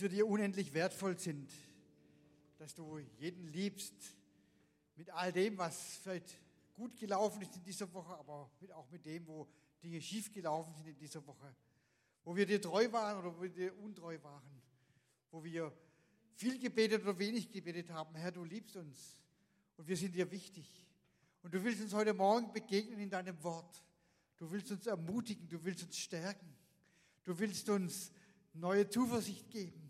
für dir unendlich wertvoll sind, dass du jeden liebst mit all dem, was vielleicht gut gelaufen ist in dieser Woche, aber auch mit dem, wo Dinge schief gelaufen sind in dieser Woche, wo wir dir treu waren oder wo wir dir untreu waren, wo wir viel gebetet oder wenig gebetet haben. Herr, du liebst uns und wir sind dir wichtig. Und du willst uns heute Morgen begegnen in deinem Wort. Du willst uns ermutigen, du willst uns stärken. Du willst uns neue Zuversicht geben.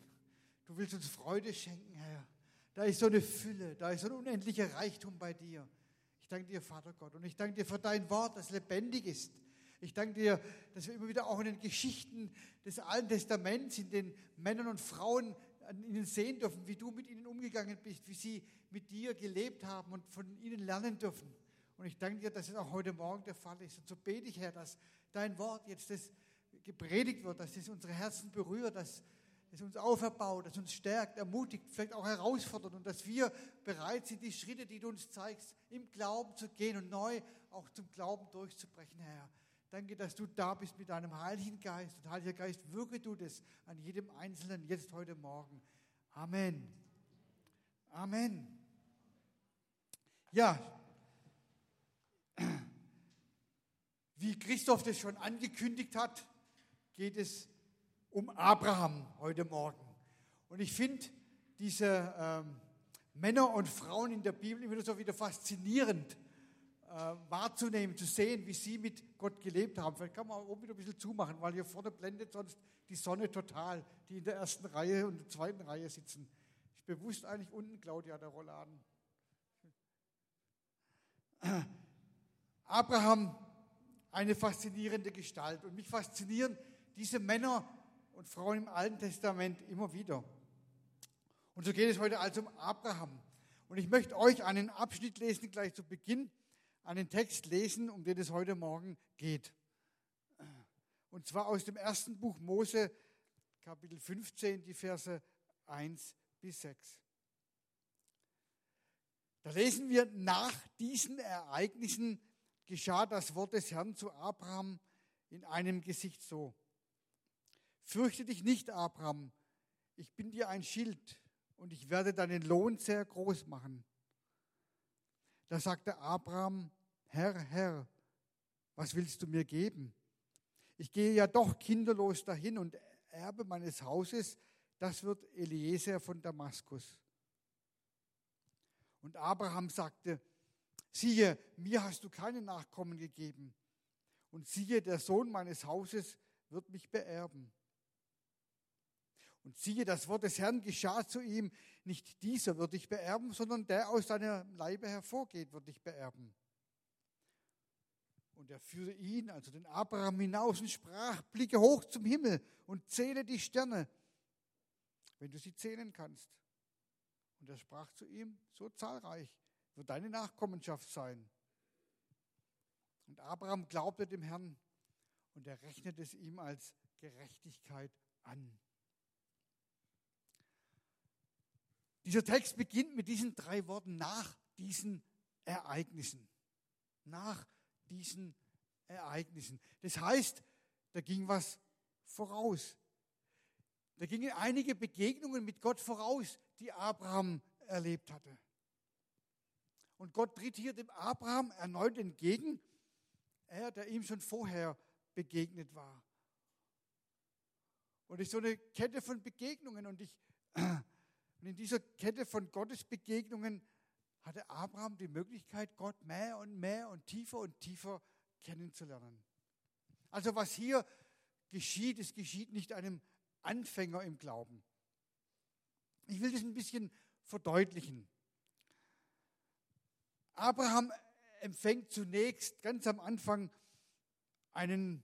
Du willst uns Freude schenken, Herr. Da ist so eine Fülle, da ist so ein unendlicher Reichtum bei dir. Ich danke dir, Vater Gott, und ich danke dir für dein Wort, das lebendig ist. Ich danke dir, dass wir immer wieder auch in den Geschichten des Alten Testaments, in den Männern und Frauen an ihnen sehen dürfen, wie du mit ihnen umgegangen bist, wie sie mit dir gelebt haben und von ihnen lernen dürfen. Und ich danke dir, dass es auch heute Morgen der Fall ist. Und so bete ich, Herr, dass dein Wort jetzt das gepredigt wird, dass es unsere Herzen berührt, dass es uns auferbaut, dass uns stärkt, ermutigt, vielleicht auch herausfordert und dass wir bereit sind, die Schritte, die du uns zeigst, im Glauben zu gehen und neu auch zum Glauben durchzubrechen, Herr. Danke, dass du da bist mit deinem Heiligen Geist. Und Heiliger Geist, wirke du das an jedem Einzelnen jetzt heute Morgen. Amen. Amen. Ja, wie Christoph das schon angekündigt hat, geht es um Abraham heute Morgen. Und ich finde diese ähm, Männer und Frauen in der Bibel immer so wieder faszinierend äh, wahrzunehmen, zu sehen, wie sie mit Gott gelebt haben. Vielleicht kann man oben wieder ein bisschen zumachen, weil hier vorne blendet sonst die Sonne total, die in der ersten Reihe und der zweiten Reihe sitzen. Ich bewusst eigentlich unten, Claudia, der Rollladen. Abraham, eine faszinierende Gestalt. Und mich faszinieren diese Männer und Frauen im Alten Testament immer wieder. Und so geht es heute also um Abraham. Und ich möchte euch einen Abschnitt lesen, gleich zu Beginn einen Text lesen, um den es heute Morgen geht. Und zwar aus dem ersten Buch Mose, Kapitel 15, die Verse 1 bis 6. Da lesen wir, nach diesen Ereignissen geschah das Wort des Herrn zu Abraham in einem Gesicht so. Fürchte dich nicht, Abraham, ich bin dir ein Schild und ich werde deinen Lohn sehr groß machen. Da sagte Abraham, Herr, Herr, was willst du mir geben? Ich gehe ja doch kinderlos dahin und Erbe meines Hauses, das wird Eliezer von Damaskus. Und Abraham sagte, siehe, mir hast du keine Nachkommen gegeben. Und siehe, der Sohn meines Hauses wird mich beerben. Und siehe, das Wort des Herrn geschah zu ihm, nicht dieser wird dich beerben, sondern der aus deiner Leibe hervorgeht, wird dich beerben. Und er führte ihn, also den Abraham, hinaus und sprach, blicke hoch zum Himmel und zähle die Sterne, wenn du sie zählen kannst. Und er sprach zu ihm, so zahlreich wird deine Nachkommenschaft sein. Und Abraham glaubte dem Herrn und er rechnete es ihm als Gerechtigkeit an. Dieser Text beginnt mit diesen drei Worten nach diesen Ereignissen. Nach diesen Ereignissen. Das heißt, da ging was voraus. Da gingen einige Begegnungen mit Gott voraus, die Abraham erlebt hatte. Und Gott tritt hier dem Abraham erneut entgegen, er, der ihm schon vorher begegnet war. Und es ist so eine Kette von Begegnungen. Und ich und in dieser Kette von Gottesbegegnungen hatte Abraham die Möglichkeit, Gott mehr und mehr und tiefer und tiefer kennenzulernen. Also was hier geschieht, es geschieht nicht einem Anfänger im Glauben. Ich will das ein bisschen verdeutlichen. Abraham empfängt zunächst ganz am Anfang einen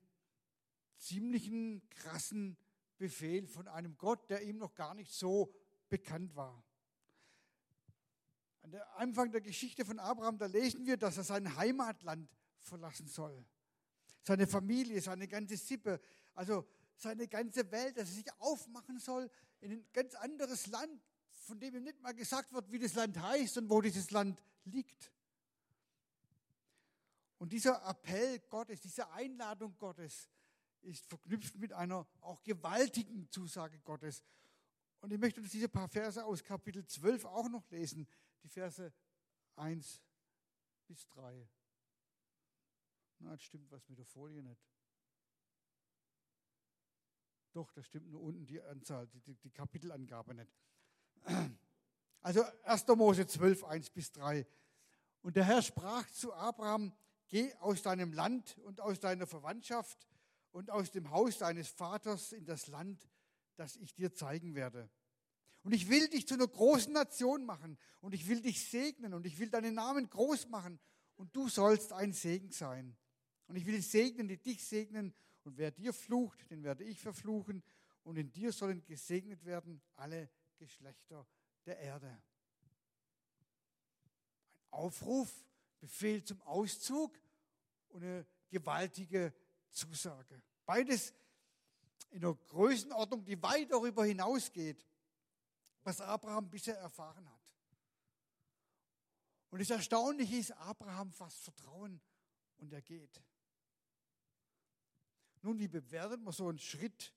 ziemlichen krassen Befehl von einem Gott, der ihm noch gar nicht so bekannt war. An der Anfang der Geschichte von Abraham, da lesen wir, dass er sein Heimatland verlassen soll. Seine Familie, seine ganze Sippe, also seine ganze Welt, dass er sich aufmachen soll in ein ganz anderes Land, von dem ihm nicht mal gesagt wird, wie das Land heißt und wo dieses Land liegt. Und dieser Appell Gottes, diese Einladung Gottes ist verknüpft mit einer auch gewaltigen Zusage Gottes. Und ich möchte uns diese paar Verse aus Kapitel 12 auch noch lesen, die Verse 1 bis 3. Na, jetzt stimmt was mit der Folie nicht. Doch, das stimmt nur unten die Anzahl, die, die Kapitelangabe nicht. Also 1. Mose 12, 1 bis 3. Und der Herr sprach zu Abraham, geh aus deinem Land und aus deiner Verwandtschaft und aus dem Haus deines Vaters in das Land, das ich dir zeigen werde. Und ich will dich zu einer großen Nation machen und ich will dich segnen und ich will deinen Namen groß machen und du sollst ein Segen sein. Und ich will segnen, die dich segnen und wer dir flucht, den werde ich verfluchen und in dir sollen gesegnet werden alle Geschlechter der Erde. Ein Aufruf, Befehl zum Auszug und eine gewaltige Zusage. Beides in einer Größenordnung, die weit darüber hinausgeht, was Abraham bisher erfahren hat. Und das Erstaunliche ist, Abraham fasst Vertrauen und er geht. Nun, wie bewertet man so einen Schritt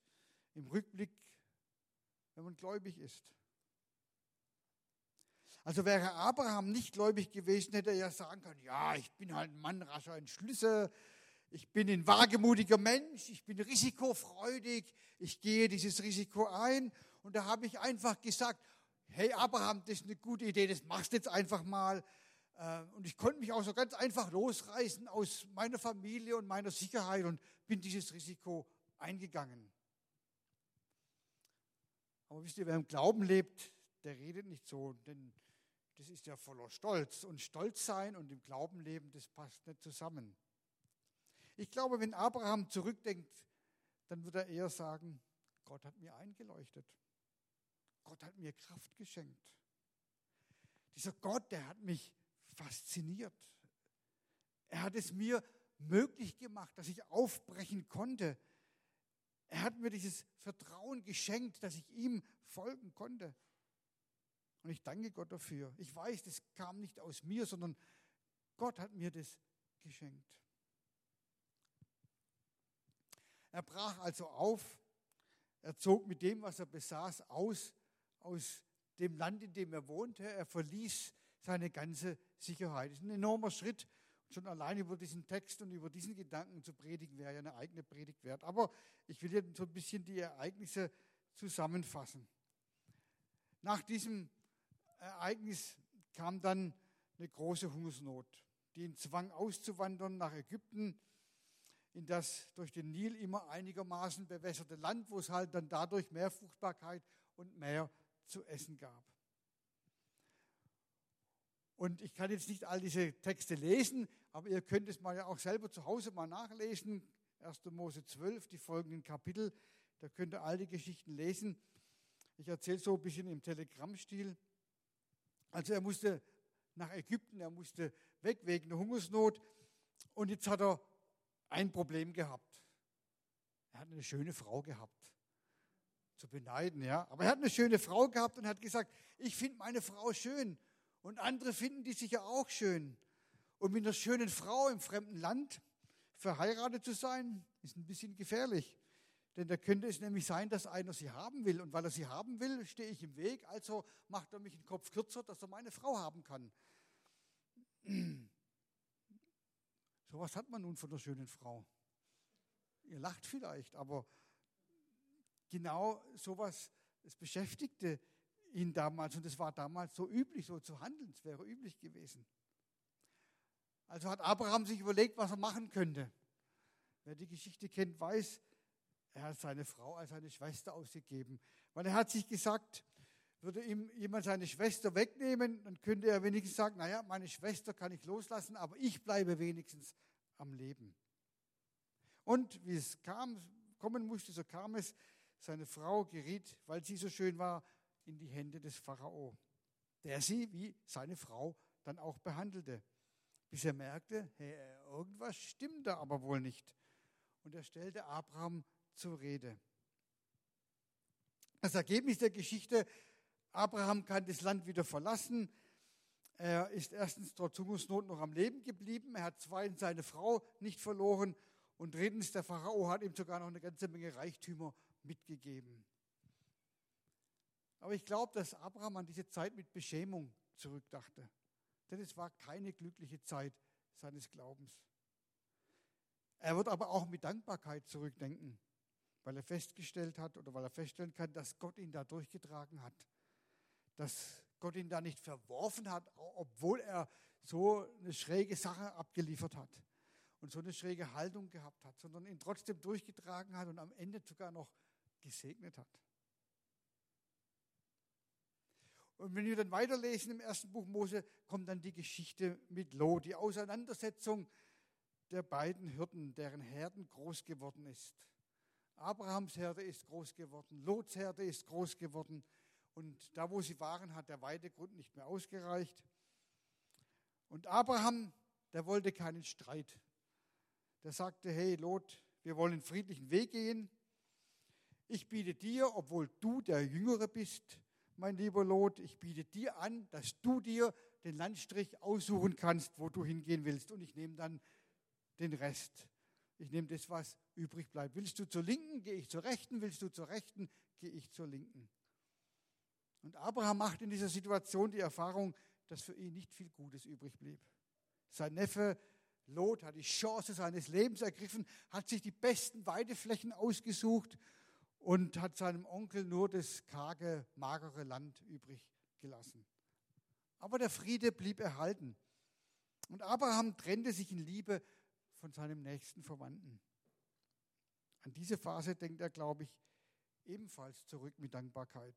im Rückblick, wenn man gläubig ist? Also wäre Abraham nicht gläubig gewesen, hätte er ja sagen können, ja, ich bin halt ein Mann rascher Entschlüsse, ich bin ein wagemutiger Mensch, ich bin risikofreudig, ich gehe dieses Risiko ein. Und da habe ich einfach gesagt, hey Abraham, das ist eine gute Idee, das machst du jetzt einfach mal. Äh, und ich konnte mich auch so ganz einfach losreißen aus meiner Familie und meiner Sicherheit und bin dieses Risiko eingegangen. Aber wisst ihr, wer im Glauben lebt, der redet nicht so, denn das ist ja voller Stolz. Und Stolz sein und im Glauben leben, das passt nicht zusammen. Ich glaube, wenn Abraham zurückdenkt, dann wird er eher sagen, Gott hat mir eingeleuchtet. Gott hat mir Kraft geschenkt. Dieser Gott, der hat mich fasziniert. Er hat es mir möglich gemacht, dass ich aufbrechen konnte. Er hat mir dieses Vertrauen geschenkt, dass ich ihm folgen konnte. Und ich danke Gott dafür. Ich weiß, das kam nicht aus mir, sondern Gott hat mir das geschenkt. Er brach also auf, er zog mit dem, was er besaß, aus, aus dem Land, in dem er wohnte. Er verließ seine ganze Sicherheit. Das ist ein enormer Schritt. Schon allein über diesen Text und über diesen Gedanken zu predigen, wäre ja eine eigene Predigt wert. Aber ich will jetzt so ein bisschen die Ereignisse zusammenfassen. Nach diesem Ereignis kam dann eine große Hungersnot, die ihn zwang auszuwandern nach Ägypten in das durch den Nil immer einigermaßen bewässerte Land, wo es halt dann dadurch mehr Fruchtbarkeit und mehr zu essen gab. Und ich kann jetzt nicht all diese Texte lesen, aber ihr könnt es mal ja auch selber zu Hause mal nachlesen. 1. Mose 12, die folgenden Kapitel, da könnt ihr all die Geschichten lesen. Ich erzähle so ein bisschen im Telegrammstil. Also er musste nach Ägypten, er musste weg wegen der Hungersnot. Und jetzt hat er ein Problem gehabt. Er hat eine schöne Frau gehabt. Zu beneiden, ja. Aber er hat eine schöne Frau gehabt und hat gesagt, ich finde meine Frau schön. Und andere finden die sicher auch schön. Und mit einer schönen Frau im fremden Land verheiratet zu sein, ist ein bisschen gefährlich. Denn da könnte es nämlich sein, dass einer sie haben will. Und weil er sie haben will, stehe ich im Weg. Also macht er mich den Kopf kürzer, dass er meine Frau haben kann. Sowas hat man nun von der schönen Frau. Ihr lacht vielleicht, aber genau sowas, es beschäftigte ihn damals und es war damals so üblich, so zu handeln. Es wäre üblich gewesen. Also hat Abraham sich überlegt, was er machen könnte. Wer die Geschichte kennt, weiß, er hat seine Frau als seine Schwester ausgegeben. Weil er hat sich gesagt, würde ihm jemand seine Schwester wegnehmen, dann könnte er wenigstens sagen, naja, meine Schwester kann ich loslassen, aber ich bleibe wenigstens am Leben. Und wie es kam, kommen musste, so kam es, seine Frau geriet, weil sie so schön war, in die Hände des Pharao, der sie wie seine Frau dann auch behandelte, bis er merkte, hey, irgendwas stimmt da aber wohl nicht. Und er stellte Abraham zur Rede. Das Ergebnis der Geschichte, Abraham kann das Land wieder verlassen. Er ist erstens trotz Hungersnot noch am Leben geblieben. Er hat zweitens seine Frau nicht verloren. Und drittens, der Pharao hat ihm sogar noch eine ganze Menge Reichtümer mitgegeben. Aber ich glaube, dass Abraham an diese Zeit mit Beschämung zurückdachte. Denn es war keine glückliche Zeit seines Glaubens. Er wird aber auch mit Dankbarkeit zurückdenken, weil er festgestellt hat oder weil er feststellen kann, dass Gott ihn da durchgetragen hat. Dass Gott ihn da nicht verworfen hat, obwohl er so eine schräge Sache abgeliefert hat und so eine schräge Haltung gehabt hat, sondern ihn trotzdem durchgetragen hat und am Ende sogar noch gesegnet hat. Und wenn wir dann weiterlesen im ersten Buch Mose, kommt dann die Geschichte mit Lot, die Auseinandersetzung der beiden Hirten, deren Herden groß geworden ist. Abrahams Herde ist groß geworden, Lots Herde ist groß geworden und da, wo sie waren, hat der Weidegrund nicht mehr ausgereicht. Und Abraham, der wollte keinen Streit. Der sagte, hey Lot, wir wollen einen friedlichen Weg gehen. Ich biete dir, obwohl du der Jüngere bist, mein lieber Lot, ich biete dir an, dass du dir den Landstrich aussuchen kannst, wo du hingehen willst. Und ich nehme dann den Rest. Ich nehme das, was übrig bleibt. Willst du zur Linken, gehe ich zur Rechten. Willst du zur Rechten, gehe ich zur Linken. Und Abraham macht in dieser Situation die Erfahrung, dass für ihn nicht viel Gutes übrig blieb. Sein Neffe Lot hat die Chance seines Lebens ergriffen, hat sich die besten Weideflächen ausgesucht und hat seinem Onkel nur das karge, magere Land übrig gelassen. Aber der Friede blieb erhalten. Und Abraham trennte sich in Liebe von seinem nächsten Verwandten. An diese Phase denkt er, glaube ich, ebenfalls zurück mit Dankbarkeit.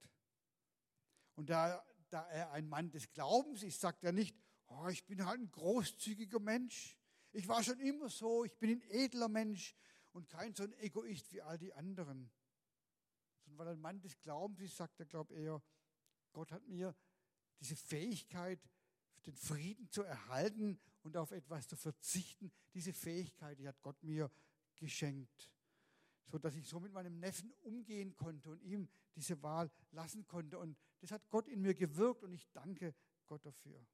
Und da, da er ein Mann des Glaubens ist, sagt er nicht, oh, ich bin halt ein großzügiger Mensch. Ich war schon immer so, ich bin ein edler Mensch und kein so ein Egoist wie all die anderen. Sondern weil er ein Mann des Glaubens ist, sagt er, glaube eher, Gott hat mir diese Fähigkeit, den Frieden zu erhalten und auf etwas zu verzichten, diese Fähigkeit, die hat Gott mir geschenkt, so dass ich so mit meinem Neffen umgehen konnte und ihm diese Wahl lassen konnte. Und das hat Gott in mir gewirkt und ich danke Gott dafür.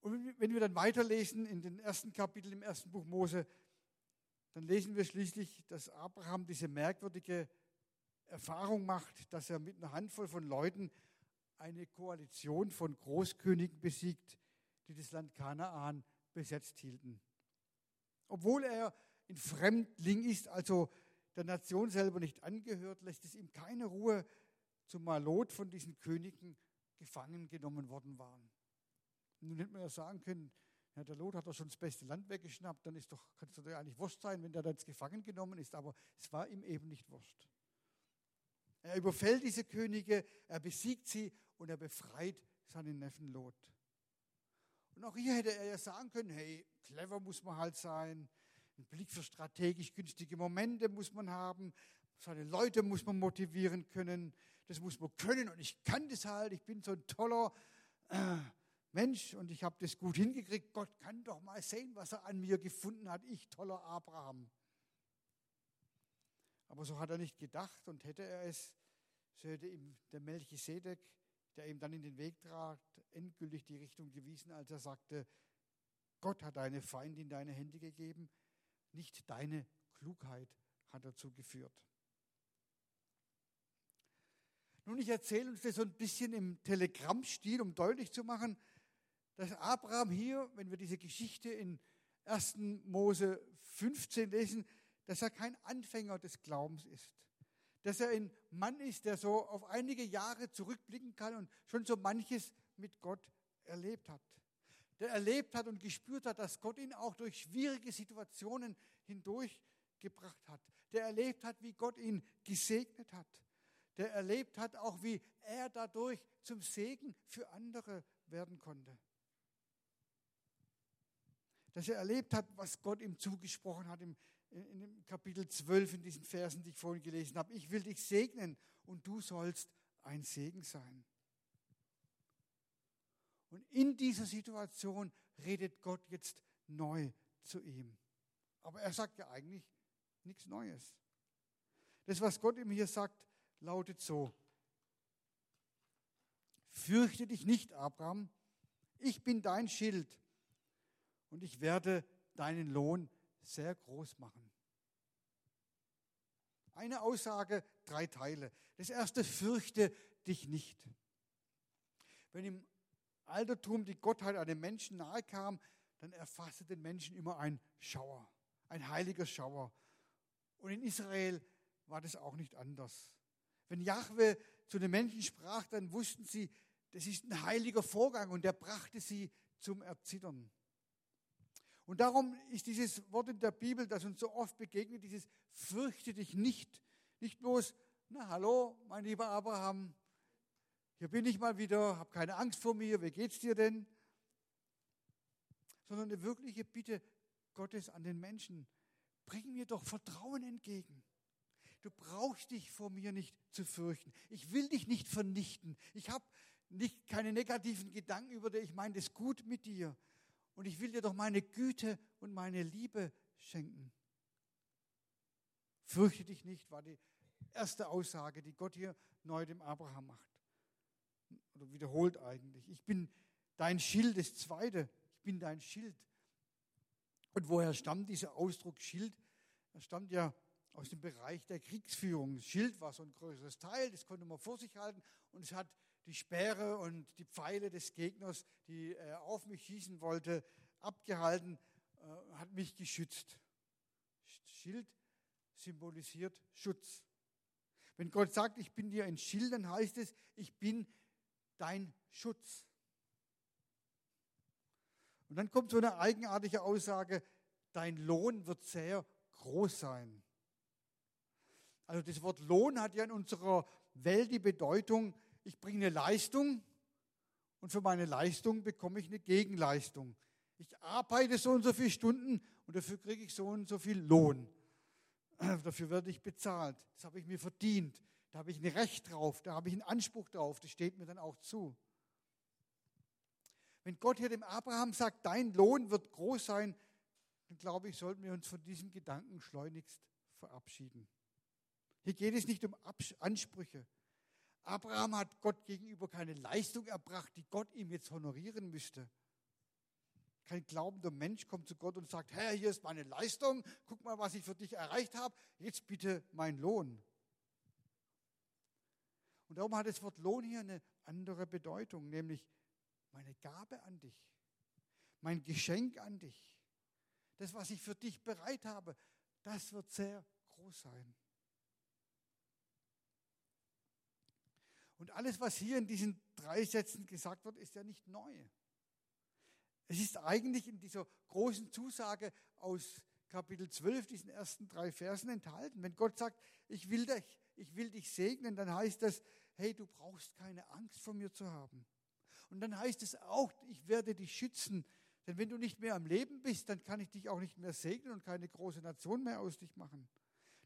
Und wenn wir dann weiterlesen in den ersten Kapiteln im ersten Buch Mose, dann lesen wir schließlich, dass Abraham diese merkwürdige Erfahrung macht, dass er mit einer Handvoll von Leuten eine Koalition von Großkönigen besiegt, die das Land Kanaan besetzt hielten. Obwohl er ein Fremdling ist, also der Nation selber nicht angehört, lässt es ihm keine Ruhe, zumal Lot von diesen Königen gefangen genommen worden waren. Nun hätte man ja sagen können, ja, der Lot hat doch schon das beste Land weggeschnappt, dann ist doch, kann es doch eigentlich wurscht sein, wenn der da jetzt gefangen genommen ist, aber es war ihm eben nicht wurscht. Er überfällt diese Könige, er besiegt sie und er befreit seinen Neffen Lot. Und auch hier hätte er ja sagen können, hey, clever muss man halt sein, ein Blick für strategisch günstige Momente muss man haben, seine Leute muss man motivieren können, das muss man können und ich kann das halt, ich bin so ein toller äh, Mensch und ich habe das gut hingekriegt. Gott kann doch mal sehen, was er an mir gefunden hat, ich toller Abraham. Aber so hat er nicht gedacht und hätte er es, so hätte ihm der Melchisedek, der ihm dann in den Weg trat, endgültig die Richtung gewiesen, als er sagte, Gott hat deine Feinde in deine Hände gegeben, nicht deine Klugheit hat dazu geführt. Nun, ich erzähle uns das so ein bisschen im Telegrammstil, um deutlich zu machen, dass Abraham hier, wenn wir diese Geschichte in 1. Mose 15 lesen, dass er kein Anfänger des Glaubens ist. Dass er ein Mann ist, der so auf einige Jahre zurückblicken kann und schon so manches mit Gott erlebt hat. Der erlebt hat und gespürt hat, dass Gott ihn auch durch schwierige Situationen hindurchgebracht hat. Der erlebt hat, wie Gott ihn gesegnet hat. Der erlebt hat auch, wie er dadurch zum Segen für andere werden konnte dass er erlebt hat, was Gott ihm zugesprochen hat im, in dem Kapitel 12 in diesen Versen, die ich vorhin gelesen habe. Ich will dich segnen und du sollst ein Segen sein. Und in dieser Situation redet Gott jetzt neu zu ihm. Aber er sagt ja eigentlich nichts Neues. Das, was Gott ihm hier sagt, lautet so. Fürchte dich nicht, Abraham. Ich bin dein Schild und ich werde deinen Lohn sehr groß machen. Eine Aussage, drei Teile. Das erste, fürchte dich nicht. Wenn im Altertum die Gottheit einem Menschen nahe kam, dann erfasste den Menschen immer ein Schauer, ein heiliger Schauer. Und in Israel war das auch nicht anders. Wenn Jahwe zu den Menschen sprach, dann wussten sie, das ist ein heiliger Vorgang und der brachte sie zum Erzittern. Und darum ist dieses Wort in der Bibel, das uns so oft begegnet, dieses fürchte dich nicht. Nicht bloß, na hallo, mein lieber Abraham, hier bin ich mal wieder, hab keine Angst vor mir, wie geht's dir denn? Sondern eine wirkliche Bitte Gottes an den Menschen. Bring mir doch Vertrauen entgegen. Du brauchst dich vor mir nicht zu fürchten. Ich will dich nicht vernichten. Ich habe nicht keine negativen Gedanken über dich. Ich meine das gut mit dir. Und ich will dir doch meine Güte und meine Liebe schenken. Fürchte dich nicht, war die erste Aussage, die Gott hier neu dem Abraham macht. Oder wiederholt eigentlich. Ich bin dein Schild, das zweite. Ich bin dein Schild. Und woher stammt dieser Ausdruck Schild? Er stammt ja aus dem Bereich der Kriegsführung. Schild war so ein größeres Teil, das konnte man vor sich halten und es hat die Speere und die Pfeile des Gegners, die er auf mich schießen wollte, abgehalten, äh, hat mich geschützt. Schild symbolisiert Schutz. Wenn Gott sagt, ich bin dir ein Schild, dann heißt es, ich bin dein Schutz. Und dann kommt so eine eigenartige Aussage, dein Lohn wird sehr groß sein. Also das Wort Lohn hat ja in unserer Welt die Bedeutung, ich bringe eine Leistung und für meine Leistung bekomme ich eine Gegenleistung. Ich arbeite so und so viele Stunden und dafür kriege ich so und so viel Lohn. Dafür werde ich bezahlt. Das habe ich mir verdient. Da habe ich ein Recht drauf, da habe ich einen Anspruch drauf. Das steht mir dann auch zu. Wenn Gott hier dem Abraham sagt, dein Lohn wird groß sein, dann glaube ich, sollten wir uns von diesem Gedanken schleunigst verabschieden. Hier geht es nicht um Ansprüche. Abraham hat Gott gegenüber keine Leistung erbracht, die Gott ihm jetzt honorieren müsste. Kein glaubender Mensch kommt zu Gott und sagt, Herr, hier ist meine Leistung, guck mal, was ich für dich erreicht habe, jetzt bitte mein Lohn. Und darum hat das Wort Lohn hier eine andere Bedeutung, nämlich meine Gabe an dich, mein Geschenk an dich, das, was ich für dich bereit habe, das wird sehr groß sein. Und alles, was hier in diesen drei Sätzen gesagt wird, ist ja nicht neu. Es ist eigentlich in dieser großen Zusage aus Kapitel 12, diesen ersten drei Versen enthalten. Wenn Gott sagt, ich will dich, ich will dich segnen, dann heißt das, hey, du brauchst keine Angst vor mir zu haben. Und dann heißt es auch, ich werde dich schützen. Denn wenn du nicht mehr am Leben bist, dann kann ich dich auch nicht mehr segnen und keine große Nation mehr aus dich machen.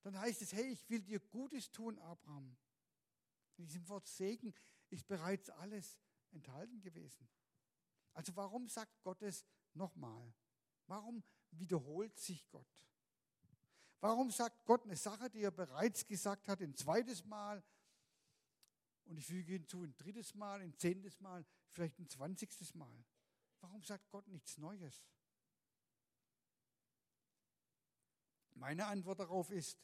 Dann heißt es, hey, ich will dir Gutes tun, Abraham. In diesem Wort Segen ist bereits alles enthalten gewesen. Also warum sagt Gott es nochmal? Warum wiederholt sich Gott? Warum sagt Gott eine Sache, die er bereits gesagt hat, ein zweites Mal und ich füge hinzu ein drittes Mal, ein zehntes Mal, vielleicht ein zwanzigstes Mal. Warum sagt Gott nichts Neues? Meine Antwort darauf ist,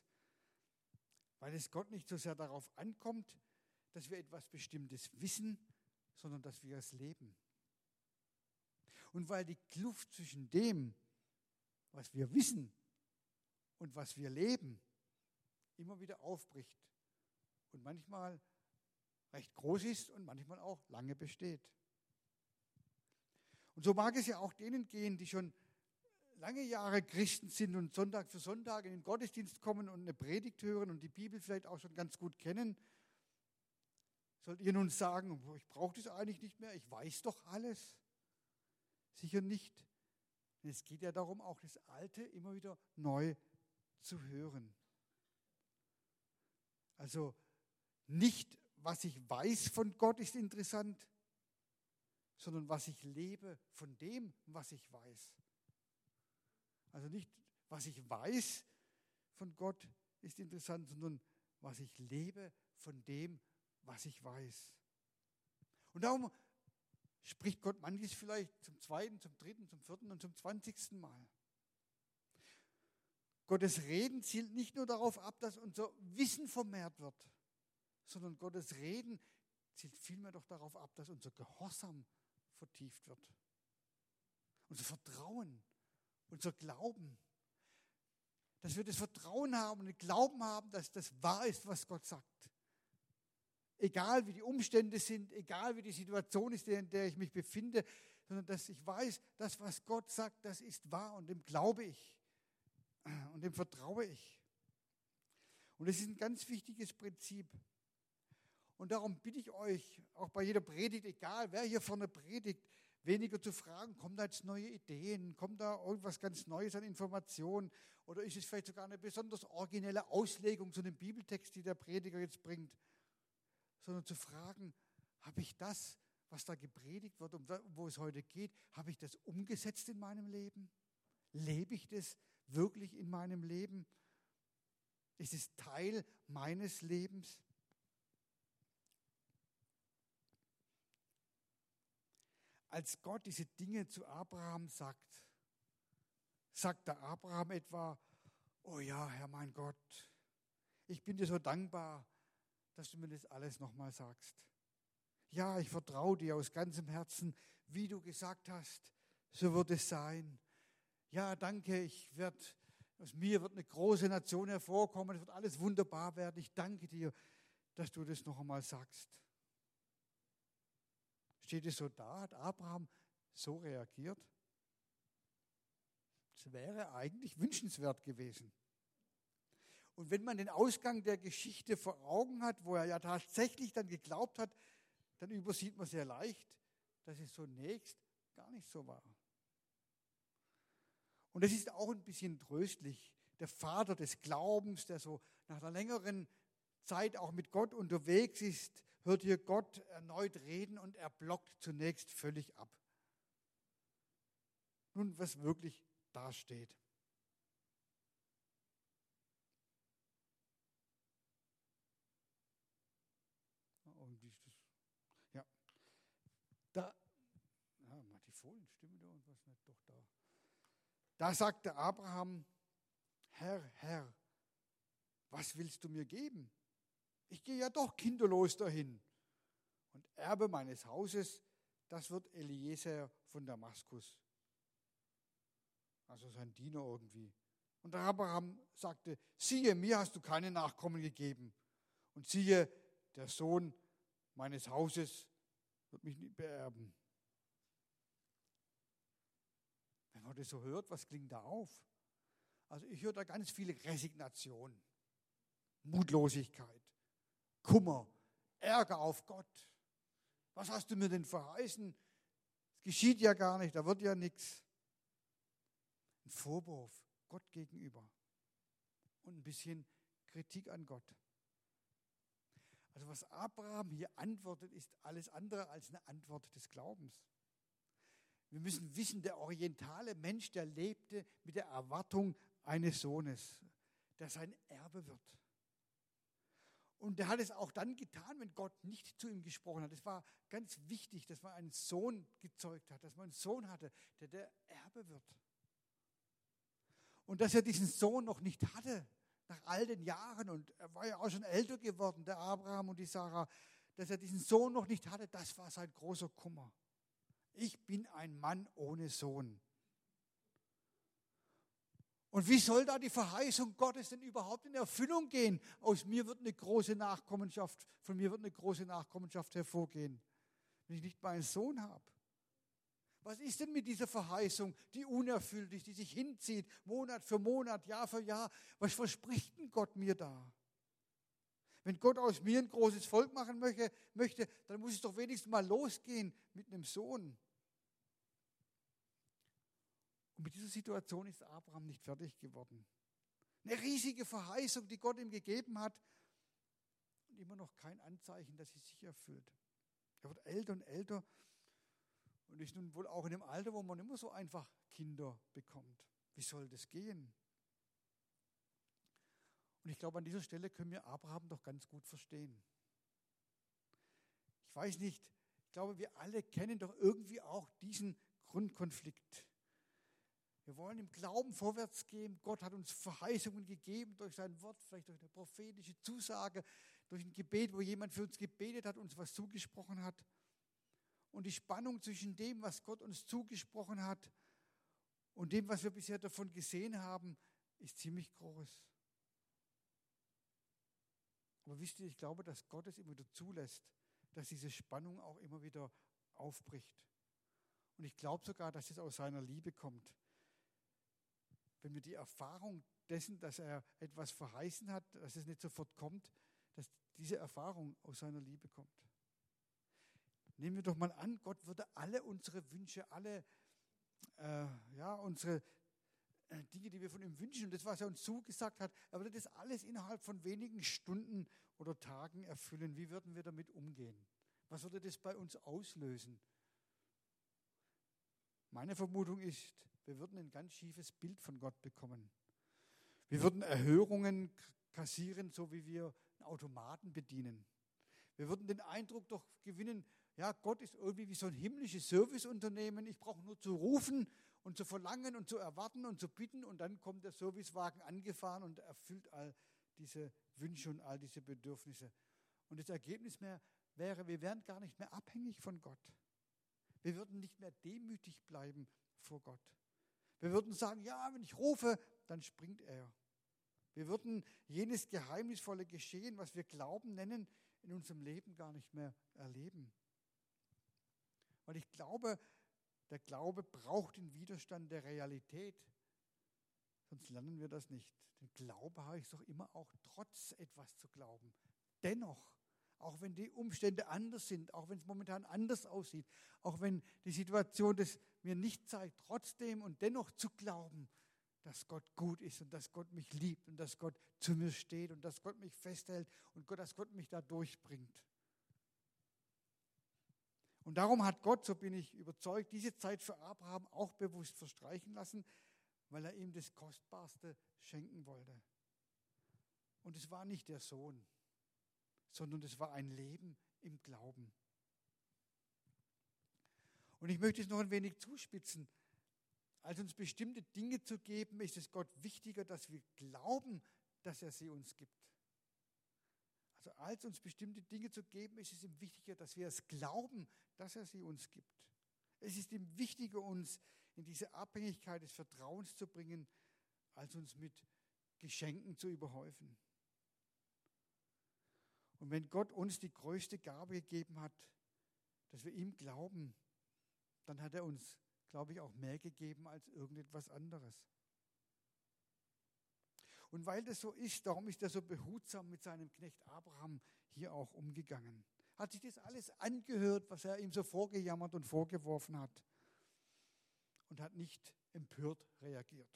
weil es Gott nicht so sehr darauf ankommt, dass wir etwas Bestimmtes wissen, sondern dass wir es leben. Und weil die Kluft zwischen dem, was wir wissen und was wir leben, immer wieder aufbricht und manchmal recht groß ist und manchmal auch lange besteht. Und so mag es ja auch denen gehen, die schon lange Jahre Christen sind und Sonntag für Sonntag in den Gottesdienst kommen und eine Predigt hören und die Bibel vielleicht auch schon ganz gut kennen. Sollt ihr nun sagen, ich brauche das eigentlich nicht mehr, ich weiß doch alles? Sicher nicht. Es geht ja darum, auch das Alte immer wieder neu zu hören. Also nicht was ich weiß von Gott ist interessant, sondern was ich lebe von dem, was ich weiß. Also nicht, was ich weiß von Gott ist interessant, sondern was ich lebe von dem, was ich weiß. Und darum spricht Gott manches vielleicht zum zweiten, zum dritten, zum vierten und zum zwanzigsten Mal. Gottes Reden zielt nicht nur darauf ab, dass unser Wissen vermehrt wird, sondern Gottes Reden zielt vielmehr doch darauf ab, dass unser Gehorsam vertieft wird. Unser Vertrauen, unser Glauben. Dass wir das Vertrauen haben und den Glauben haben, dass das wahr ist, was Gott sagt. Egal wie die Umstände sind, egal wie die Situation ist, in der ich mich befinde, sondern dass ich weiß, das, was Gott sagt, das ist wahr und dem glaube ich und dem vertraue ich. Und das ist ein ganz wichtiges Prinzip. Und darum bitte ich euch, auch bei jeder Predigt, egal wer hier vorne predigt, weniger zu fragen, kommen da jetzt neue Ideen, kommt da irgendwas ganz Neues an Informationen oder ist es vielleicht sogar eine besonders originelle Auslegung zu dem Bibeltext, die der Prediger jetzt bringt, sondern zu fragen, habe ich das, was da gepredigt wird, um wo es heute geht, habe ich das umgesetzt in meinem Leben? Lebe ich das wirklich in meinem Leben? Ist es Teil meines Lebens? als Gott diese Dinge zu Abraham sagt, sagt der Abraham etwa, oh ja, Herr mein Gott, ich bin dir so dankbar, dass du mir das alles nochmal sagst. Ja, ich vertraue dir aus ganzem Herzen, wie du gesagt hast, so wird es sein. Ja, danke, ich werde, aus mir wird eine große Nation hervorkommen, es wird alles wunderbar werden. Ich danke dir, dass du das noch einmal sagst. Steht es so da? Hat Abraham so reagiert? Das wäre eigentlich wünschenswert gewesen. Und wenn man den Ausgang der Geschichte vor Augen hat, wo er ja tatsächlich dann geglaubt hat, dann übersieht man sehr leicht, dass es zunächst gar nicht so war. Und es ist auch ein bisschen tröstlich. Der Vater des Glaubens, der so nach einer längeren Zeit auch mit Gott unterwegs ist, hört hier Gott erneut reden und er blockt zunächst völlig ab. Nun, was wirklich dasteht. Irgendwie ist das, ja. Da, ja, die Folien stimmen da und was nicht, doch da. Da sagte Abraham, Herr, Herr, was willst du mir geben? Ich gehe ja doch kinderlos dahin. Und Erbe meines Hauses, das wird Eliezer von Damaskus. Also sein Diener irgendwie. Und Abraham sagte, siehe, mir hast du keine Nachkommen gegeben. Und siehe, der Sohn meines Hauses wird mich nicht beerben. Wenn man das so hört, was klingt da auf? Also ich höre da ganz viele Resignation, Mutlosigkeit. Kummer, Ärger auf Gott. Was hast du mir denn verheißen? Es geschieht ja gar nicht, da wird ja nichts. Ein Vorwurf Gott gegenüber und ein bisschen Kritik an Gott. Also was Abraham hier antwortet, ist alles andere als eine Antwort des Glaubens. Wir müssen wissen, der orientale Mensch, der lebte mit der Erwartung eines Sohnes, der sein Erbe wird. Und er hat es auch dann getan, wenn Gott nicht zu ihm gesprochen hat. Es war ganz wichtig, dass man einen Sohn gezeugt hat, dass man einen Sohn hatte, der der Erbe wird. Und dass er diesen Sohn noch nicht hatte, nach all den Jahren, und er war ja auch schon älter geworden, der Abraham und die Sarah, dass er diesen Sohn noch nicht hatte, das war sein großer Kummer. Ich bin ein Mann ohne Sohn. Und wie soll da die Verheißung Gottes denn überhaupt in Erfüllung gehen? Aus mir wird eine große Nachkommenschaft, von mir wird eine große Nachkommenschaft hervorgehen, wenn ich nicht meinen Sohn habe. Was ist denn mit dieser Verheißung, die unerfüllt ist, die sich hinzieht, Monat für Monat, Jahr für Jahr? Was verspricht denn Gott mir da? Wenn Gott aus mir ein großes Volk machen möchte, dann muss es doch wenigstens mal losgehen mit einem Sohn. Und mit dieser Situation ist Abraham nicht fertig geworden. Eine riesige Verheißung, die Gott ihm gegeben hat. Und immer noch kein Anzeichen, dass sie sich erfüllt. Er wird älter und älter und ist nun wohl auch in dem Alter, wo man immer so einfach Kinder bekommt. Wie soll das gehen? Und ich glaube, an dieser Stelle können wir Abraham doch ganz gut verstehen. Ich weiß nicht, ich glaube, wir alle kennen doch irgendwie auch diesen Grundkonflikt. Wir wollen im Glauben vorwärts gehen. Gott hat uns Verheißungen gegeben durch sein Wort, vielleicht durch eine prophetische Zusage, durch ein Gebet, wo jemand für uns gebetet hat, uns was zugesprochen hat. Und die Spannung zwischen dem, was Gott uns zugesprochen hat und dem, was wir bisher davon gesehen haben, ist ziemlich groß. Aber wisst ihr, ich glaube, dass Gott es immer wieder zulässt, dass diese Spannung auch immer wieder aufbricht. Und ich glaube sogar, dass es aus seiner Liebe kommt. Wenn wir die Erfahrung dessen, dass er etwas verheißen hat, dass es nicht sofort kommt, dass diese Erfahrung aus seiner Liebe kommt. Nehmen wir doch mal an, Gott würde alle unsere Wünsche, alle äh, ja, unsere äh, Dinge, die wir von ihm wünschen und das, was er uns zugesagt hat, er würde das alles innerhalb von wenigen Stunden oder Tagen erfüllen. Wie würden wir damit umgehen? Was würde das bei uns auslösen? Meine Vermutung ist, wir würden ein ganz schiefes Bild von Gott bekommen. Wir würden Erhörungen kassieren, so wie wir einen Automaten bedienen. Wir würden den Eindruck doch gewinnen, ja, Gott ist irgendwie wie so ein himmlisches Serviceunternehmen. Ich brauche nur zu rufen und zu verlangen und zu erwarten und zu bitten und dann kommt der Servicewagen angefahren und erfüllt all diese Wünsche und all diese Bedürfnisse. Und das Ergebnis mehr wäre, wir wären gar nicht mehr abhängig von Gott. Wir würden nicht mehr demütig bleiben vor Gott. Wir würden sagen, ja, wenn ich rufe, dann springt er. Wir würden jenes geheimnisvolle Geschehen, was wir Glauben nennen, in unserem Leben gar nicht mehr erleben. Weil ich glaube, der Glaube braucht den Widerstand der Realität. Sonst lernen wir das nicht. Den Glaube habe ich doch immer auch trotz etwas zu glauben. Dennoch, auch wenn die Umstände anders sind, auch wenn es momentan anders aussieht, auch wenn die Situation das mir nicht zeigt, trotzdem und dennoch zu glauben, dass Gott gut ist und dass Gott mich liebt und dass Gott zu mir steht und dass Gott mich festhält und dass Gott mich da durchbringt. Und darum hat Gott, so bin ich überzeugt, diese Zeit für Abraham auch bewusst verstreichen lassen, weil er ihm das Kostbarste schenken wollte. Und es war nicht der Sohn, sondern es war ein Leben im Glauben. Und ich möchte es noch ein wenig zuspitzen. Als uns bestimmte Dinge zu geben, ist es Gott wichtiger, dass wir glauben, dass er sie uns gibt. Also als uns bestimmte Dinge zu geben, ist es ihm wichtiger, dass wir es glauben, dass er sie uns gibt. Es ist ihm wichtiger, uns in diese Abhängigkeit des Vertrauens zu bringen, als uns mit Geschenken zu überhäufen. Und wenn Gott uns die größte Gabe gegeben hat, dass wir ihm glauben, dann hat er uns, glaube ich, auch mehr gegeben als irgendetwas anderes. Und weil das so ist, darum ist er so behutsam mit seinem Knecht Abraham hier auch umgegangen. Hat sich das alles angehört, was er ihm so vorgejammert und vorgeworfen hat und hat nicht empört reagiert.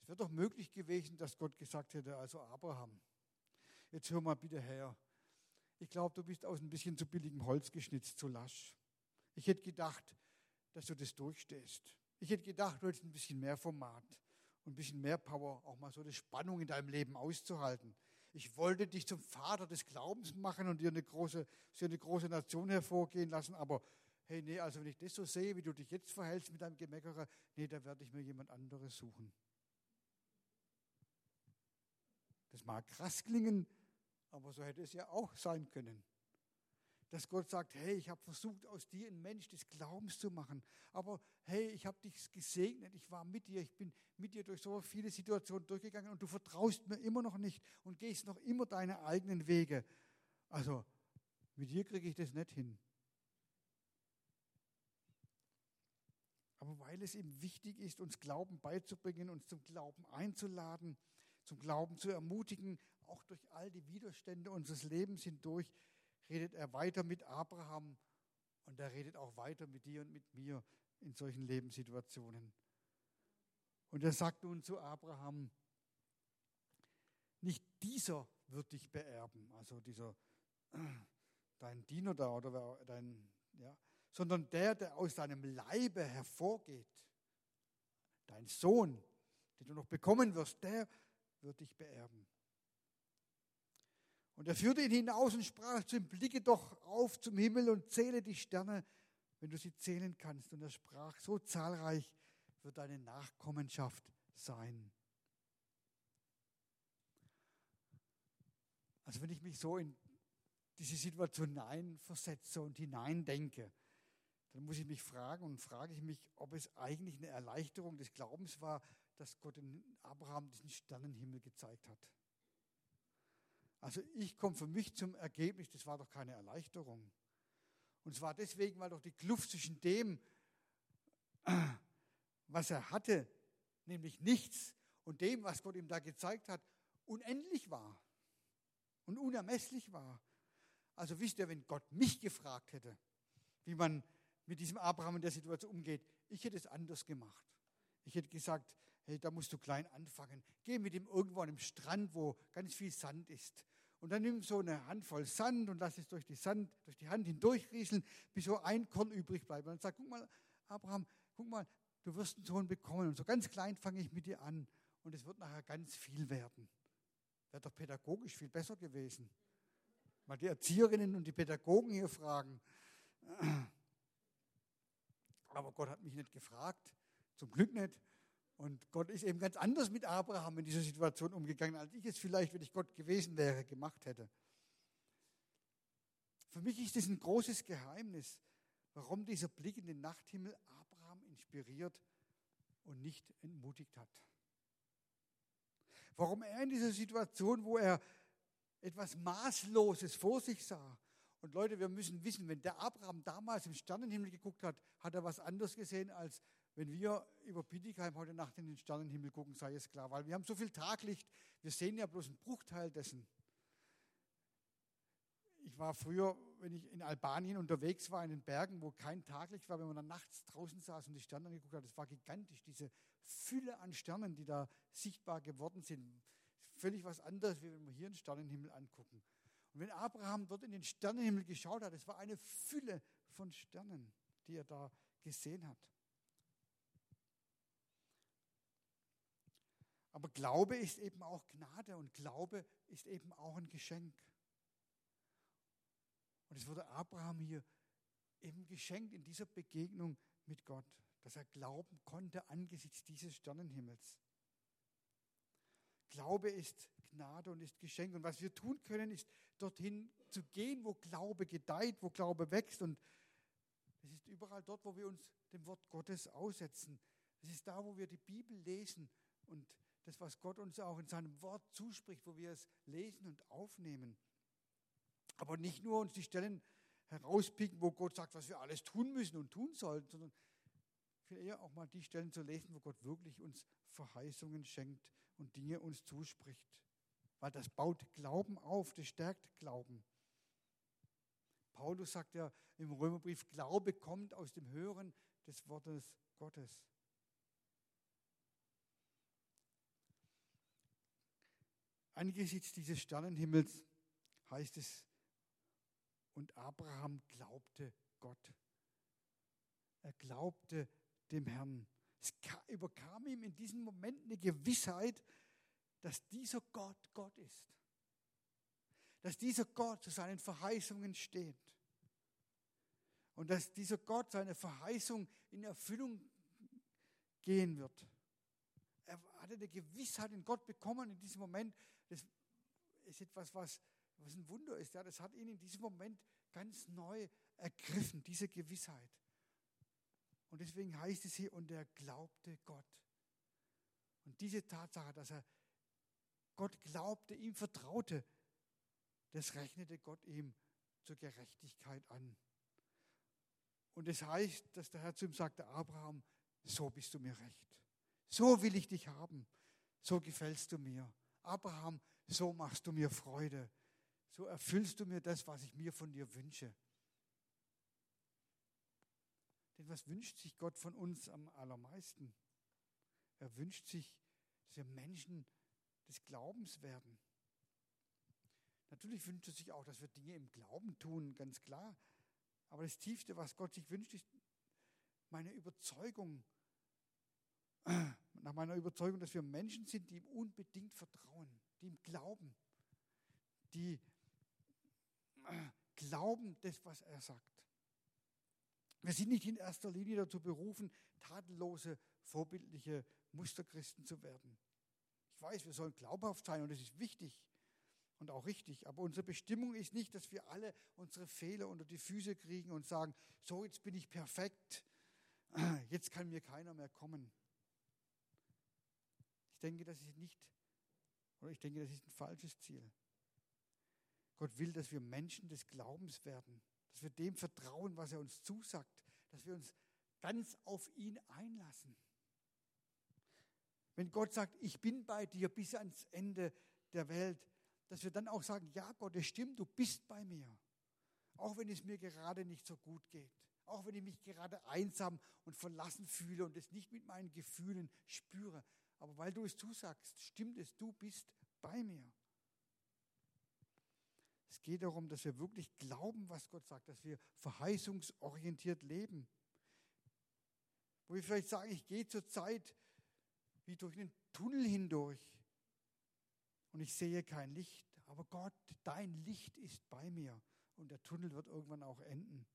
Es wäre doch möglich gewesen, dass Gott gesagt hätte, also Abraham, jetzt hör mal bitte her. Ich glaube, du bist aus ein bisschen zu billigem Holz geschnitzt, zu lasch. Ich hätte gedacht, dass du das durchstehst. Ich hätte gedacht, du hättest ein bisschen mehr Format und ein bisschen mehr Power, auch mal so eine Spannung in deinem Leben auszuhalten. Ich wollte dich zum Vater des Glaubens machen und dir eine große, dir eine große Nation hervorgehen lassen, aber hey, nee, also wenn ich das so sehe, wie du dich jetzt verhältst mit deinem Gemeckerer, nee, da werde ich mir jemand anderes suchen. Das mag krass klingen, aber so hätte es ja auch sein können dass Gott sagt, hey, ich habe versucht, aus dir einen Mensch des Glaubens zu machen. Aber hey, ich habe dich gesegnet, ich war mit dir, ich bin mit dir durch so viele Situationen durchgegangen und du vertraust mir immer noch nicht und gehst noch immer deine eigenen Wege. Also mit dir kriege ich das nicht hin. Aber weil es ihm wichtig ist, uns Glauben beizubringen, uns zum Glauben einzuladen, zum Glauben zu ermutigen, auch durch all die Widerstände unseres Lebens hindurch, redet er weiter mit Abraham und er redet auch weiter mit dir und mit mir in solchen Lebenssituationen. Und er sagt nun zu Abraham, nicht dieser wird dich beerben, also dieser dein Diener da oder dein, ja, sondern der, der aus deinem Leibe hervorgeht, dein Sohn, den du noch bekommen wirst, der wird dich beerben. Und er führte ihn hinaus und sprach zu ihm, blicke doch auf zum Himmel und zähle die Sterne, wenn du sie zählen kannst. Und er sprach, so zahlreich wird deine Nachkommenschaft sein. Also wenn ich mich so in diese Situation hineinversetze und hineindenke, dann muss ich mich fragen und frage ich mich, ob es eigentlich eine Erleichterung des Glaubens war, dass Gott in Abraham diesen Sternenhimmel gezeigt hat. Also ich komme für mich zum Ergebnis, das war doch keine Erleichterung. Und zwar deswegen, weil doch die Kluft zwischen dem, was er hatte, nämlich nichts, und dem, was Gott ihm da gezeigt hat, unendlich war und unermesslich war. Also wisst ihr, wenn Gott mich gefragt hätte, wie man mit diesem Abraham in der Situation umgeht, ich hätte es anders gemacht. Ich hätte gesagt, hey, da musst du klein anfangen. Geh mit ihm irgendwo an einem Strand, wo ganz viel Sand ist. Und dann nimm so eine Handvoll Sand und lass es durch die, Sand, durch die Hand hindurchrieseln, bis so ein Korn übrig bleibt. Und dann sagt, guck mal, Abraham, guck mal, du wirst einen Sohn bekommen. Und so ganz klein fange ich mit dir an. Und es wird nachher ganz viel werden. Wäre doch pädagogisch viel besser gewesen. Mal die Erzieherinnen und die Pädagogen hier fragen. Aber Gott hat mich nicht gefragt. Zum Glück nicht. Und Gott ist eben ganz anders mit Abraham in dieser Situation umgegangen, als ich es vielleicht, wenn ich Gott gewesen wäre, gemacht hätte. Für mich ist es ein großes Geheimnis, warum dieser Blick in den Nachthimmel Abraham inspiriert und nicht entmutigt hat. Warum er in dieser Situation, wo er etwas Maßloses vor sich sah, und Leute, wir müssen wissen, wenn der Abraham damals im Sternenhimmel geguckt hat, hat er was anderes gesehen, als wenn wir über Bietigheim heute Nacht in den Sternenhimmel gucken, sei es klar, weil wir haben so viel Taglicht, wir sehen ja bloß einen Bruchteil dessen. Ich war früher, wenn ich in Albanien unterwegs war, in den Bergen, wo kein Taglicht war, wenn man dann nachts draußen saß und die Sterne angeguckt hat, das war gigantisch, diese Fülle an Sternen, die da sichtbar geworden sind. Völlig was anderes, wie wenn wir hier einen Sternenhimmel angucken. Und wenn Abraham dort in den Sternenhimmel geschaut hat, es war eine Fülle von Sternen, die er da gesehen hat. Aber Glaube ist eben auch Gnade und Glaube ist eben auch ein Geschenk. Und es wurde Abraham hier eben geschenkt in dieser Begegnung mit Gott, dass er glauben konnte angesichts dieses Sternenhimmels. Glaube ist Gnade und ist Geschenk. Und was wir tun können, ist dorthin zu gehen, wo Glaube gedeiht, wo Glaube wächst. Und es ist überall dort, wo wir uns dem Wort Gottes aussetzen. Es ist da, wo wir die Bibel lesen und das, was Gott uns auch in seinem Wort zuspricht, wo wir es lesen und aufnehmen. Aber nicht nur uns die Stellen herauspicken, wo Gott sagt, was wir alles tun müssen und tun sollten, sondern viel eher auch mal die Stellen zu lesen, wo Gott wirklich uns Verheißungen schenkt und Dinge uns zuspricht. Weil das baut Glauben auf, das stärkt Glauben. Paulus sagt ja im Römerbrief, Glaube kommt aus dem Hören des Wortes Gottes. Angesichts dieses Sternenhimmels heißt es, und Abraham glaubte Gott. Er glaubte dem Herrn. Es überkam ihm in diesem Moment eine Gewissheit, dass dieser Gott Gott ist. Dass dieser Gott zu seinen Verheißungen steht. Und dass dieser Gott seine Verheißung in Erfüllung gehen wird. Er hatte eine Gewissheit in Gott bekommen in diesem Moment, das ist etwas, was, was ein Wunder ist. Ja, das hat ihn in diesem Moment ganz neu ergriffen, diese Gewissheit. Und deswegen heißt es hier, und er glaubte Gott. Und diese Tatsache, dass er Gott glaubte, ihm vertraute, das rechnete Gott ihm zur Gerechtigkeit an. Und es das heißt, dass der Herr zu ihm sagte, Abraham, so bist du mir recht. So will ich dich haben. So gefällst du mir. Abraham, so machst du mir Freude, so erfüllst du mir das, was ich mir von dir wünsche. Denn was wünscht sich Gott von uns am allermeisten? Er wünscht sich, dass wir Menschen des Glaubens werden. Natürlich wünscht er sich auch, dass wir Dinge im Glauben tun, ganz klar. Aber das Tiefste, was Gott sich wünscht, ist meine Überzeugung, nach meiner Überzeugung, dass wir Menschen sind, die ihm unbedingt vertrauen, die ihm glauben, die äh, glauben das, was er sagt. Wir sind nicht in erster Linie dazu berufen, tadellose vorbildliche Musterchristen zu werden. Ich weiß, wir sollen glaubhaft sein und das ist wichtig und auch richtig. Aber unsere Bestimmung ist nicht, dass wir alle unsere Fehler unter die Füße kriegen und sagen, so jetzt bin ich perfekt, jetzt kann mir keiner mehr kommen. Ich denke, das ist nicht, oder ich denke, das ist ein falsches Ziel. Gott will, dass wir Menschen des Glaubens werden, dass wir dem vertrauen, was er uns zusagt, dass wir uns ganz auf ihn einlassen. Wenn Gott sagt, ich bin bei dir bis ans Ende der Welt, dass wir dann auch sagen, ja Gott, es stimmt, du bist bei mir. Auch wenn es mir gerade nicht so gut geht. Auch wenn ich mich gerade einsam und verlassen fühle und es nicht mit meinen Gefühlen spüre. Aber weil du es zusagst, stimmt es, du bist bei mir. Es geht darum, dass wir wirklich glauben, was Gott sagt, dass wir verheißungsorientiert leben. Wo wir vielleicht sagen, ich gehe zur Zeit wie durch einen Tunnel hindurch und ich sehe kein Licht. Aber Gott, dein Licht ist bei mir und der Tunnel wird irgendwann auch enden.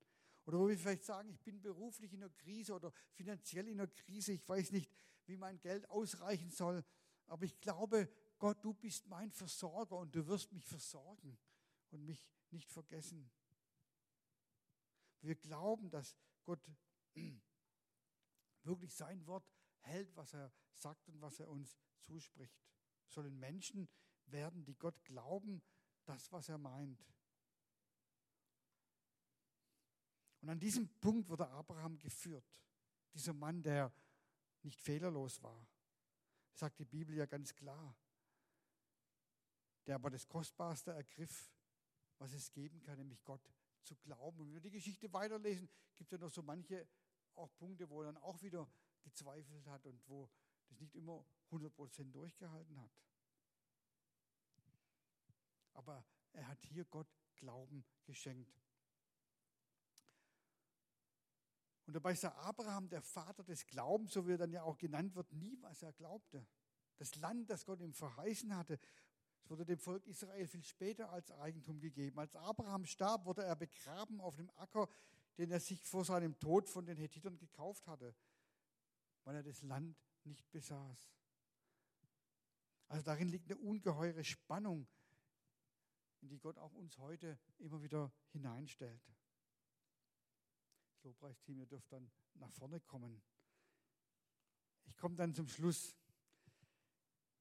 Oder wo wir vielleicht sagen, ich bin beruflich in einer Krise oder finanziell in einer Krise, ich weiß nicht, wie mein Geld ausreichen soll, aber ich glaube, Gott, du bist mein Versorger und du wirst mich versorgen und mich nicht vergessen. Wir glauben, dass Gott wirklich sein Wort hält, was er sagt und was er uns zuspricht. Sollen Menschen werden, die Gott glauben, das, was er meint. Und an diesem Punkt wurde Abraham geführt. Dieser Mann, der nicht fehlerlos war. Das sagt die Bibel ja ganz klar. Der aber das Kostbarste ergriff, was es geben kann, nämlich Gott zu glauben. Und wenn wir die Geschichte weiterlesen, gibt es ja noch so manche auch Punkte, wo er dann auch wieder gezweifelt hat und wo das nicht immer 100% durchgehalten hat. Aber er hat hier Gott Glauben geschenkt. Und dabei sah Abraham, der Vater des Glaubens, so wie er dann ja auch genannt wird, nie, was er glaubte. Das Land, das Gott ihm verheißen hatte, es wurde dem Volk Israel viel später als Eigentum gegeben. Als Abraham starb, wurde er begraben auf dem Acker, den er sich vor seinem Tod von den Hethitern gekauft hatte, weil er das Land nicht besaß. Also darin liegt eine ungeheure Spannung, in die Gott auch uns heute immer wieder hineinstellt. Lobpreisteam, ihr dürft dann nach vorne kommen. Ich komme dann zum Schluss.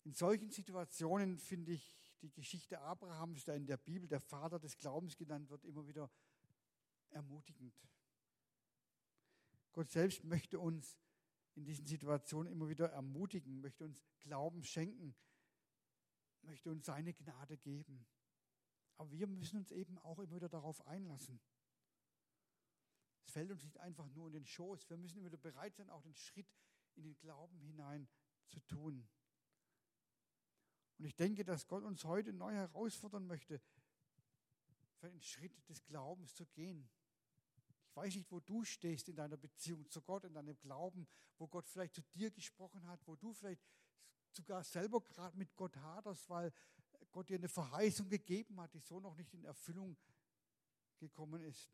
In solchen Situationen finde ich die Geschichte Abrahams, der in der Bibel der Vater des Glaubens genannt wird, immer wieder ermutigend. Gott selbst möchte uns in diesen Situationen immer wieder ermutigen, möchte uns Glauben schenken, möchte uns seine Gnade geben. Aber wir müssen uns eben auch immer wieder darauf einlassen. Es fällt uns nicht einfach nur in den Schoß. Wir müssen immer bereit sein, auch den Schritt in den Glauben hinein zu tun. Und ich denke, dass Gott uns heute neu herausfordern möchte, für den Schritt des Glaubens zu gehen. Ich weiß nicht, wo du stehst in deiner Beziehung zu Gott, in deinem Glauben, wo Gott vielleicht zu dir gesprochen hat, wo du vielleicht sogar selber gerade mit Gott haderst, weil Gott dir eine Verheißung gegeben hat, die so noch nicht in Erfüllung gekommen ist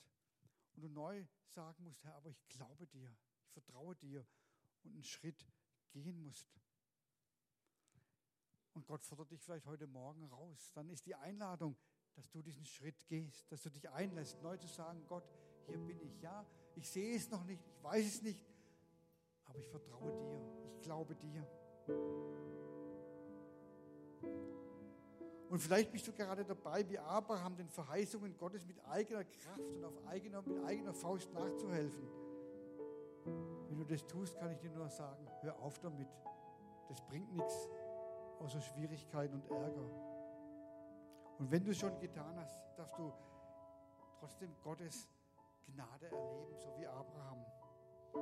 und du neu sagen musst, Herr, aber ich glaube dir, ich vertraue dir und einen Schritt gehen musst. Und Gott fordert dich vielleicht heute Morgen raus. Dann ist die Einladung, dass du diesen Schritt gehst, dass du dich einlässt, neu zu sagen, Gott, hier bin ich. Ja, ich sehe es noch nicht, ich weiß es nicht, aber ich vertraue dir, ich glaube dir. Und vielleicht bist du gerade dabei, wie Abraham den Verheißungen Gottes mit eigener Kraft und auf eigener, mit eigener Faust nachzuhelfen. Wenn du das tust, kann ich dir nur sagen, hör auf damit. Das bringt nichts außer Schwierigkeiten und Ärger. Und wenn du es schon getan hast, darfst du trotzdem Gottes Gnade erleben, so wie Abraham.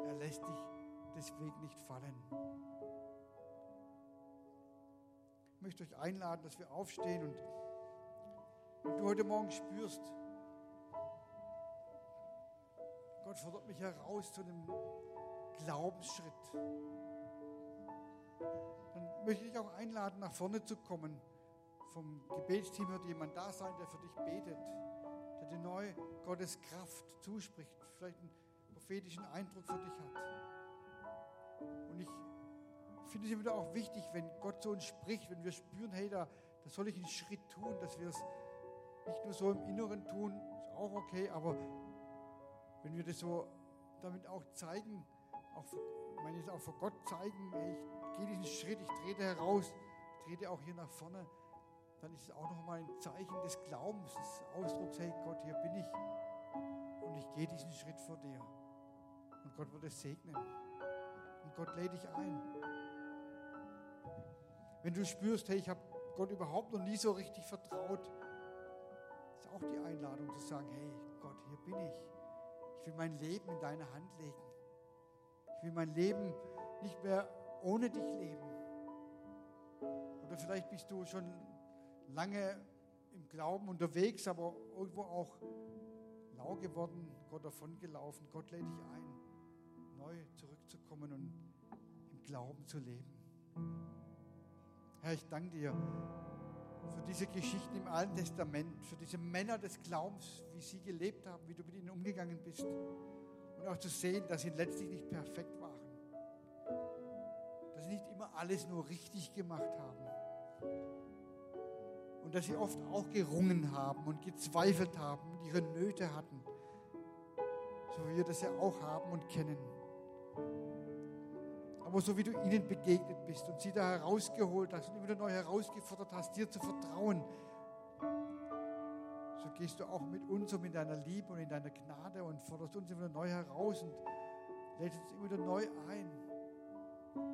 Er lässt dich deswegen nicht fallen. Ich möchte euch einladen, dass wir aufstehen und wenn du heute Morgen spürst, Gott fordert mich heraus zu einem Glaubensschritt, dann möchte ich auch einladen, nach vorne zu kommen. Vom Gebetsteam wird jemand da sein, der für dich betet, der dir neu Gottes Kraft zuspricht, vielleicht einen prophetischen Eindruck für dich hat. Und ich finde immer wieder auch wichtig, wenn Gott zu uns spricht, wenn wir spüren, hey, da, da soll ich einen Schritt tun, dass wir es nicht nur so im Inneren tun, ist auch okay, aber wenn wir das so damit auch zeigen, auch, ich meine auch vor Gott zeigen, hey, ich gehe diesen Schritt, ich trete heraus, ich trete auch hier nach vorne, dann ist es auch nochmal ein Zeichen des Glaubens, des Ausdrucks, hey Gott, hier bin ich und ich gehe diesen Schritt vor dir. Und Gott wird es segnen. Und Gott lädt dich ein. Wenn du spürst, hey, ich habe Gott überhaupt noch nie so richtig vertraut, ist auch die Einladung zu sagen, hey Gott, hier bin ich. Ich will mein Leben in deine Hand legen. Ich will mein Leben nicht mehr ohne dich leben. Oder vielleicht bist du schon lange im Glauben unterwegs, aber irgendwo auch lau geworden, Gott davon gelaufen. Gott lädt dich ein, neu zurückzukommen und im Glauben zu leben. Herr, ich danke dir für diese Geschichten im Alten Testament, für diese Männer des Glaubens, wie sie gelebt haben, wie du mit ihnen umgegangen bist. Und auch zu sehen, dass sie letztlich nicht perfekt waren. Dass sie nicht immer alles nur richtig gemacht haben. Und dass sie oft auch gerungen haben und gezweifelt haben und ihre Nöte hatten. So wie wir das ja auch haben und kennen aber so wie du ihnen begegnet bist und sie da herausgeholt hast und immer wieder neu herausgefordert hast, dir zu vertrauen, so gehst du auch mit uns und in deiner Liebe und in deiner Gnade und forderst uns immer wieder neu heraus und lädst uns immer wieder neu ein.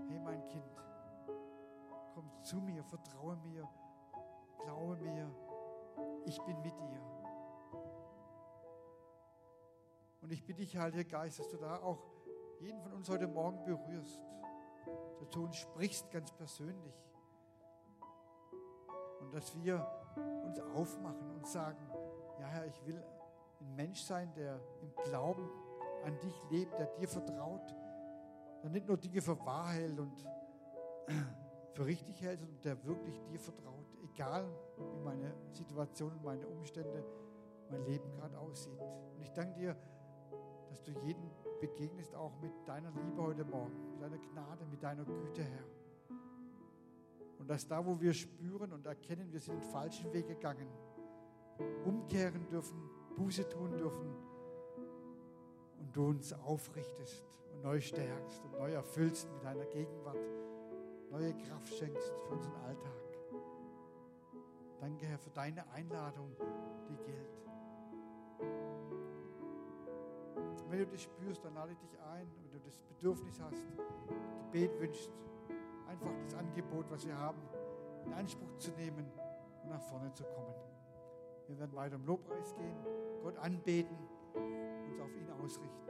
Hey mein Kind, komm zu mir, vertraue mir, glaube mir, ich bin mit dir. Und ich bitte dich, Heiliger Geist, dass du da auch jeden von uns heute Morgen berührst zu uns sprichst ganz persönlich. Und dass wir uns aufmachen und sagen, ja Herr, ich will ein Mensch sein, der im Glauben an dich lebt, der dir vertraut, der nicht nur Dinge für wahr hält und für richtig hält, sondern der wirklich dir vertraut, egal wie meine Situation und meine Umstände, mein Leben gerade aussieht. Und ich danke dir, dass du jeden begegnest auch mit deiner Liebe heute Morgen, mit deiner Gnade, mit deiner Güte, Herr. Und dass da, wo wir spüren und erkennen, wir sind den falschen Weg gegangen, umkehren dürfen, Buße tun dürfen und du uns aufrichtest und neu stärkst und neu erfüllst mit deiner Gegenwart, neue Kraft schenkst für unseren Alltag. Danke, Herr, für deine Einladung, die gilt. Und wenn du das spürst, dann lade ich dich ein, wenn du das Bedürfnis hast, Gebet wünschst, einfach das Angebot, was wir haben, in Anspruch zu nehmen und nach vorne zu kommen. Wir werden weiter im Lobpreis gehen, Gott anbeten, uns auf ihn ausrichten.